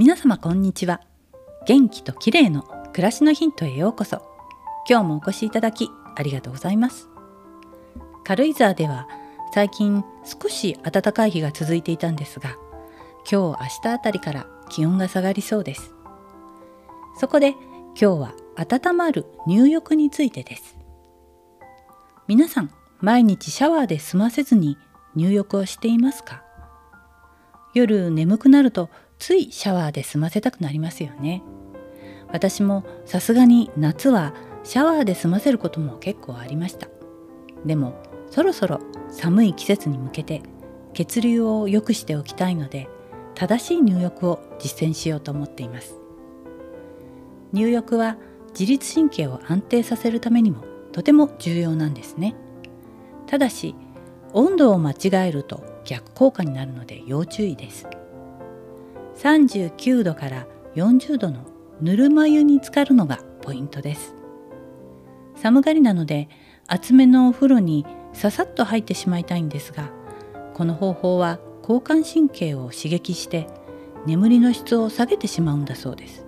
皆様こんにちは。元気と綺麗の暮らしのヒントへようこそ。今日もお越しいただきありがとうございます。軽井沢では最近少し暖かい日が続いていたんですが今日明日あたりから気温が下がりそうです。そこで今日は温まる入浴についてです。皆さん毎日シャワーで済ませずに入浴をしていますか？夜眠くなるとついシャワーで済ませたくなりますよね。私もさすがに夏はシャワーで済ませることも結構ありました。でもそろそろ寒い季節に向けて血流を良くしておきたいので正しい入浴を実践しようと思っています。入浴は自律神経を安定させるためにもとても重要なんですね。ただし温度を間違えると逆効果になるので要注意です。39度から40度のぬるま湯に浸かるのがポイントです。寒がりなので厚めのお風呂にささっと入ってしまいたいんですがこの方法は交感神経を刺激して眠りの質を下げてしまうんだそうです。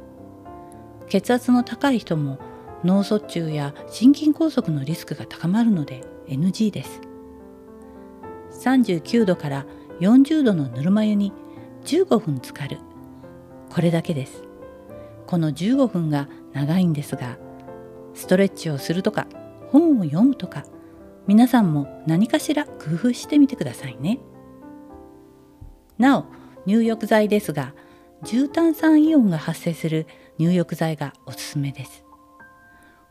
血圧の高い人も脳卒中や心筋梗塞のリスクが高まるので NG です。39度から40度のぬるま湯に15分浸かる。これだけです。この15分が長いんですがストレッチをするとか本を読むとか皆さんも何かしら工夫してみてくださいね。なお入浴剤ですが重炭酸イオンが発生する入浴剤がおすすめです。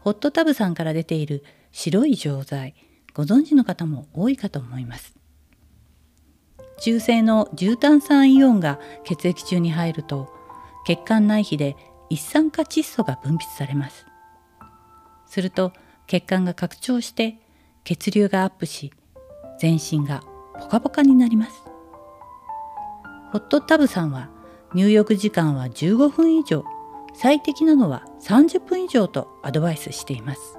ホットタブさんから出ている白い錠剤ご存知の方も多いかと思います。中性の重炭酸イオンが血液中に入ると血管内皮で一酸化窒素が分泌されます。すると血管が拡張して血流がアップし全身がポカポカになります。ホットタブさんは入浴時間は15分以上最適なのは30分以上とアドバイスしています。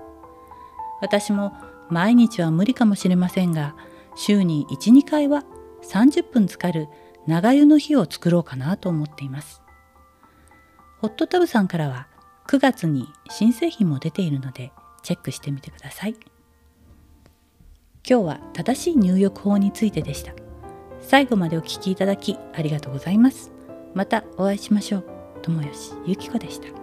私も毎日は無理かもしれませんが週に12回は30分浸かる長湯の日を作ろうかなと思っています。ホットタブさんからは9月に新製品も出ているのでチェックしてみてください。今日は正しい入浴法についてでした。最後までお聴きいただきありがとうございます。またお会いしましょう。友吉ゆき子でした。